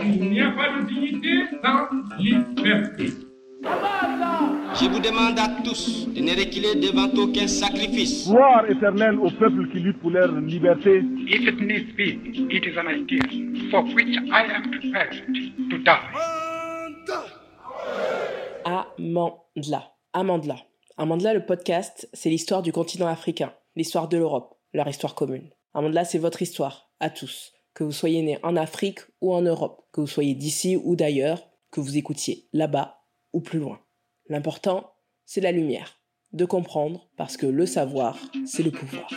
Il n'y a pas de dignité sans liberté. Je vous demande à tous de ne reculer devant aucun sacrifice. Gloire éternelle au peuple qui lutte pour leur liberté. If it needs be, it is an idea for which I am prepared to die. Amandla. Amandla. Amandla, le podcast, c'est l'histoire du continent africain, l'histoire de l'Europe, leur histoire commune. Amandla, c'est votre histoire, à tous. Que vous soyez né en Afrique ou en Europe, que vous soyez d'ici ou d'ailleurs, que vous écoutiez là-bas ou plus loin. L'important, c'est la lumière, de comprendre, parce que le savoir, c'est le pouvoir.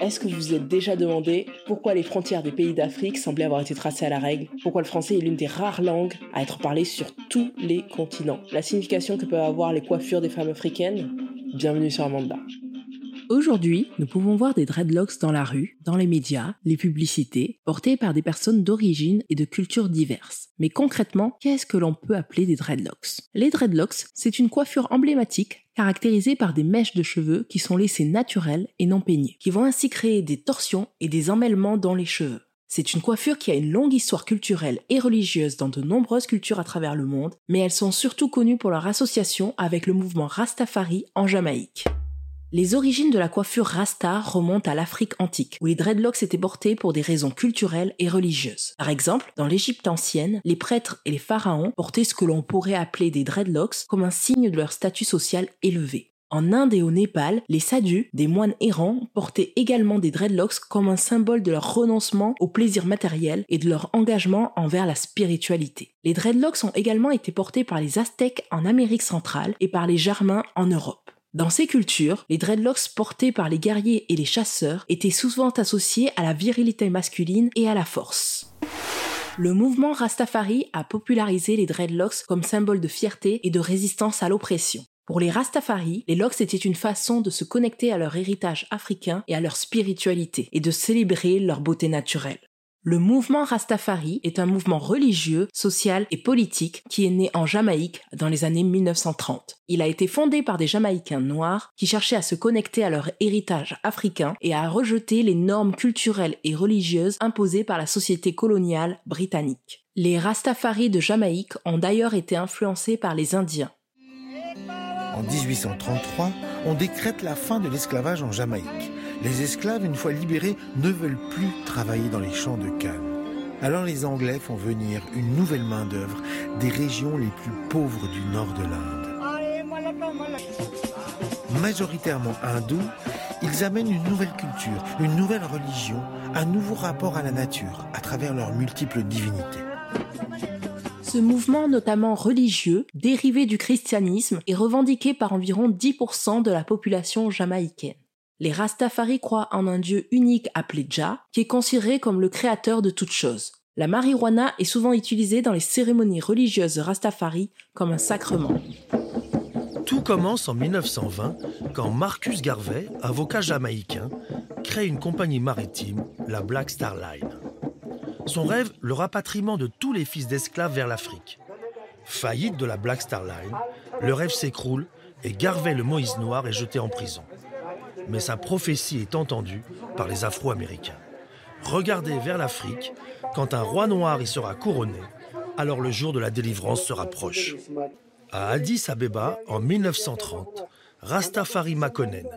Est-ce que vous vous êtes déjà demandé pourquoi les frontières des pays d'Afrique semblaient avoir été tracées à la règle? Pourquoi le français est l'une des rares langues à être parlée sur tous les continents? La signification que peuvent avoir les coiffures des femmes africaines? Bienvenue sur Amanda. Aujourd'hui, nous pouvons voir des dreadlocks dans la rue, dans les médias, les publicités, portés par des personnes d'origine et de cultures diverses. Mais concrètement, qu'est-ce que l'on peut appeler des dreadlocks? Les dreadlocks, c'est une coiffure emblématique caractérisée par des mèches de cheveux qui sont laissées naturelles et non peignées, qui vont ainsi créer des torsions et des emmêlements dans les cheveux. C'est une coiffure qui a une longue histoire culturelle et religieuse dans de nombreuses cultures à travers le monde, mais elles sont surtout connues pour leur association avec le mouvement Rastafari en Jamaïque. Les origines de la coiffure rasta remontent à l'Afrique antique, où les dreadlocks étaient portés pour des raisons culturelles et religieuses. Par exemple, dans l'Égypte ancienne, les prêtres et les pharaons portaient ce que l'on pourrait appeler des dreadlocks comme un signe de leur statut social élevé. En Inde et au Népal, les sadhus, des moines errants, portaient également des dreadlocks comme un symbole de leur renoncement au plaisir matériel et de leur engagement envers la spiritualité. Les dreadlocks ont également été portés par les Aztèques en Amérique centrale et par les Germains en Europe. Dans ces cultures, les dreadlocks portés par les guerriers et les chasseurs étaient souvent associés à la virilité masculine et à la force. Le mouvement Rastafari a popularisé les dreadlocks comme symbole de fierté et de résistance à l'oppression. Pour les Rastafari, les locks étaient une façon de se connecter à leur héritage africain et à leur spiritualité, et de célébrer leur beauté naturelle. Le mouvement Rastafari est un mouvement religieux, social et politique qui est né en Jamaïque dans les années 1930. Il a été fondé par des Jamaïcains noirs qui cherchaient à se connecter à leur héritage africain et à rejeter les normes culturelles et religieuses imposées par la société coloniale britannique. Les Rastafari de Jamaïque ont d'ailleurs été influencés par les Indiens. En 1833, on décrète la fin de l'esclavage en Jamaïque. Les esclaves, une fois libérés, ne veulent plus travailler dans les champs de canne. Alors les Anglais font venir une nouvelle main-d'œuvre des régions les plus pauvres du nord de l'Inde. Majoritairement hindous, ils amènent une nouvelle culture, une nouvelle religion, un nouveau rapport à la nature à travers leurs multiples divinités. Ce mouvement, notamment religieux, dérivé du christianisme, est revendiqué par environ 10% de la population jamaïcaine. Les Rastafari croient en un dieu unique appelé Jah, qui est considéré comme le créateur de toutes choses. La marijuana est souvent utilisée dans les cérémonies religieuses Rastafari comme un sacrement. Tout commence en 1920 quand Marcus Garvey, avocat jamaïcain, crée une compagnie maritime, la Black Star Line. Son rêve, le rapatriement de tous les fils d'esclaves vers l'Afrique. Faillite de la Black Star Line, le rêve s'écroule et Garvey le Moïse Noir est jeté en prison mais sa prophétie est entendue par les Afro-Américains. Regardez vers l'Afrique, quand un roi noir y sera couronné, alors le jour de la délivrance se rapproche. À Addis Abeba, en 1930, Rastafari Makonnen,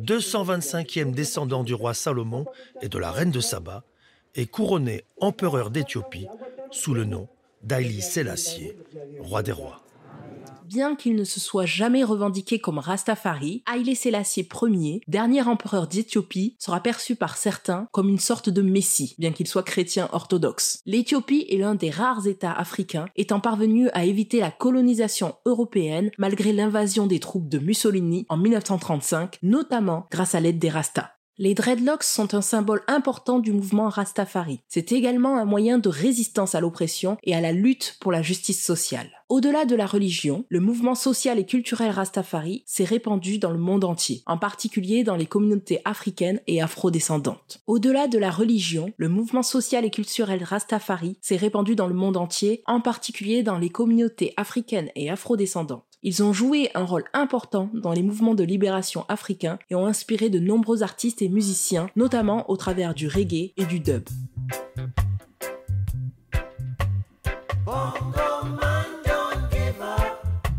225e descendant du roi Salomon et de la reine de Saba, est couronné empereur d'Éthiopie sous le nom d'Aïli Sélassié, roi des rois bien qu'il ne se soit jamais revendiqué comme Rastafari, Haile Selassie Ier, dernier empereur d'Éthiopie, sera perçu par certains comme une sorte de messie, bien qu'il soit chrétien orthodoxe. L'Éthiopie est l'un des rares États africains étant parvenu à éviter la colonisation européenne malgré l'invasion des troupes de Mussolini en 1935, notamment grâce à l'aide des Rastas. Les dreadlocks sont un symbole important du mouvement Rastafari. C'est également un moyen de résistance à l'oppression et à la lutte pour la justice sociale. Au-delà de la religion, le mouvement social et culturel Rastafari s'est répandu dans le monde entier, en particulier dans les communautés africaines et afrodescendantes. Au-delà de la religion, le mouvement social et culturel Rastafari s'est répandu dans le monde entier, en particulier dans les communautés africaines et afrodescendantes. Ils ont joué un rôle important dans les mouvements de libération africains et ont inspiré de nombreux artistes et musiciens, notamment au travers du reggae et du dub.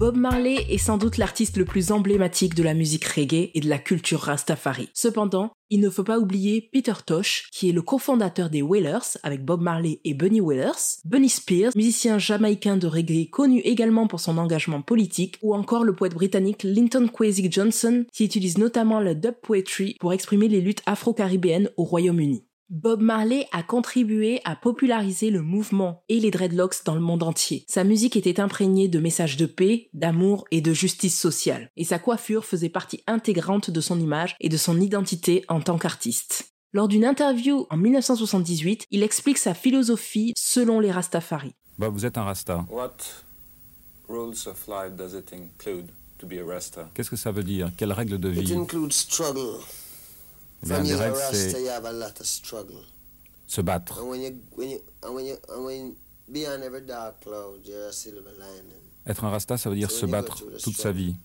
Bob Marley est sans doute l'artiste le plus emblématique de la musique reggae et de la culture rastafari. Cependant, il ne faut pas oublier Peter Tosh, qui est le cofondateur des Wailers avec Bob Marley et Bunny Wailers, Bunny Spears, musicien jamaïcain de reggae connu également pour son engagement politique, ou encore le poète britannique Linton Kwesi Johnson, qui utilise notamment le dub poetry pour exprimer les luttes afro-caribéennes au Royaume-Uni. Bob Marley a contribué à populariser le mouvement et les dreadlocks dans le monde entier. Sa musique était imprégnée de messages de paix, d'amour et de justice sociale, et sa coiffure faisait partie intégrante de son image et de son identité en tant qu'artiste. Lors d'une interview en 1978, il explique sa philosophie selon les Rastafari. Bob, vous êtes un Rasta. What rules of life does it include to be a Rasta? Qu'est-ce que ça veut dire? Quelles règles de It vie? includes struggle. Eh bien, When Les you're a règles, Rasta, c'est you have a lot of struggle. se battre. Être un Rasta, ça veut dire se battre toute sa vie.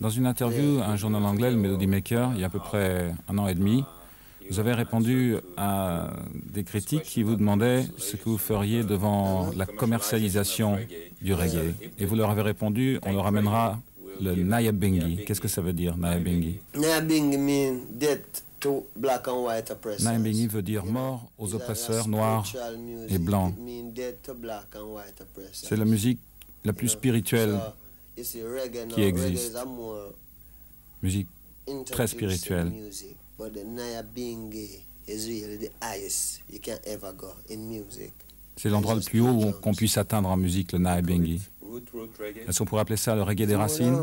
Dans une interview à un journal anglais, le Melody Maker, il y a à peu près un an et demi, vous avez répondu à des critiques qui vous demandaient ce que vous feriez devant la commercialisation du reggae. Et vous leur avez répondu, on leur amènera le Nyabingi. Qu'est-ce que ça veut dire, Nyabingi Nyabingi mean death to black and white oppressors. Nyabingi veut dire mort aux oppresseurs noirs et blancs. C'est la musique la plus spirituelle, qui existe. musique très spirituelle. music. But the Nyabingi is really the highest you can ever go in music. C'est l'endroit le plus haut qu'on puisse atteindre en musique, le reggae? Est-ce qu'on pourrait appeler ça le reggae des racines?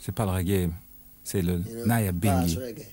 C'est pas le reggae, c'est le past reggae.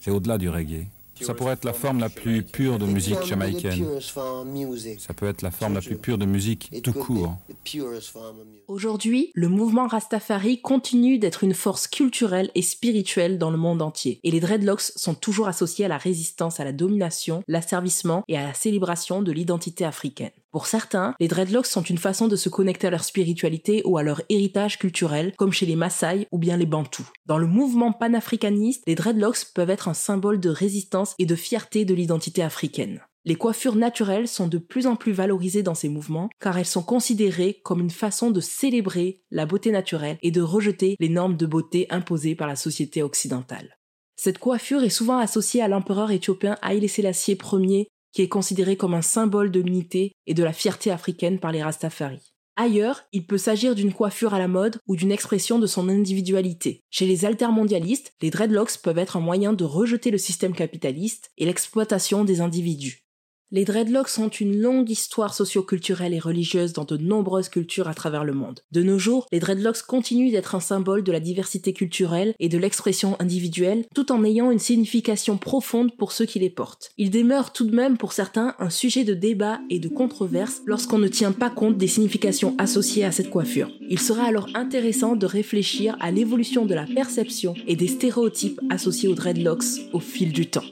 C'est au-delà du reggae. Ça pourrait être la forme la plus pure de It musique can be the jamaïcaine. purest form of music. Ça peut être la forme la plus pure de musique It tout could be court. the purest form of music. Aujourd'hui, le mouvement Rastafari continue d'être une force culturelle et spirituelle dans le monde entier. Et les dreadlocks sont toujours associés à la résistance à la domination, l'asservissement et à la célébration de l'identité africaine. Pour certains, les dreadlocks sont une façon de se connecter à leur spiritualité ou à leur héritage culturel, comme chez les Maasai ou bien les Bantous. Dans le mouvement panafricaniste, les dreadlocks peuvent être un symbole de résistance et de fierté de l'identité africaine. Les coiffures naturelles sont de plus en plus valorisées dans ces mouvements car elles sont considérées comme une façon de célébrer la beauté naturelle et de rejeter les normes de beauté imposées par la société occidentale. Cette coiffure est souvent associée à l'empereur éthiopien Haïlé Sélassié Ier qui est considéré comme un symbole de l'unité et de la fierté africaine par les Rastafari. Ailleurs, il peut s'agir d'une coiffure à la mode ou d'une expression de son individualité. Chez les altermondialistes, les dreadlocks peuvent être un moyen de rejeter le système capitaliste et l'exploitation des individus. Les dreadlocks ont une longue histoire socioculturelle et religieuse dans de nombreuses cultures à travers le monde. De nos jours, les dreadlocks continuent d'être un symbole de la diversité culturelle et de l'expression individuelle, tout en ayant une signification profonde pour ceux qui les portent. Ils demeurent tout de même pour certains un sujet de débat et de controverse lorsqu'on ne tient pas compte des significations associées à cette coiffure. Il sera alors intéressant de réfléchir à l'évolution de la perception et des stéréotypes associés aux dreadlocks au fil du temps.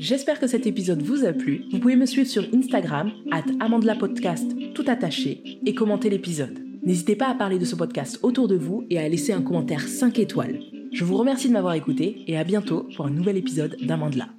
J'espère que cet épisode vous a plu. Vous pouvez me suivre sur Instagram, at Podcast, tout attaché, et commenter l'épisode. N'hésitez pas à parler de ce podcast autour de vous et à laisser un commentaire 5 étoiles. Je vous remercie de m'avoir écouté et à bientôt pour un nouvel épisode d'Amandla.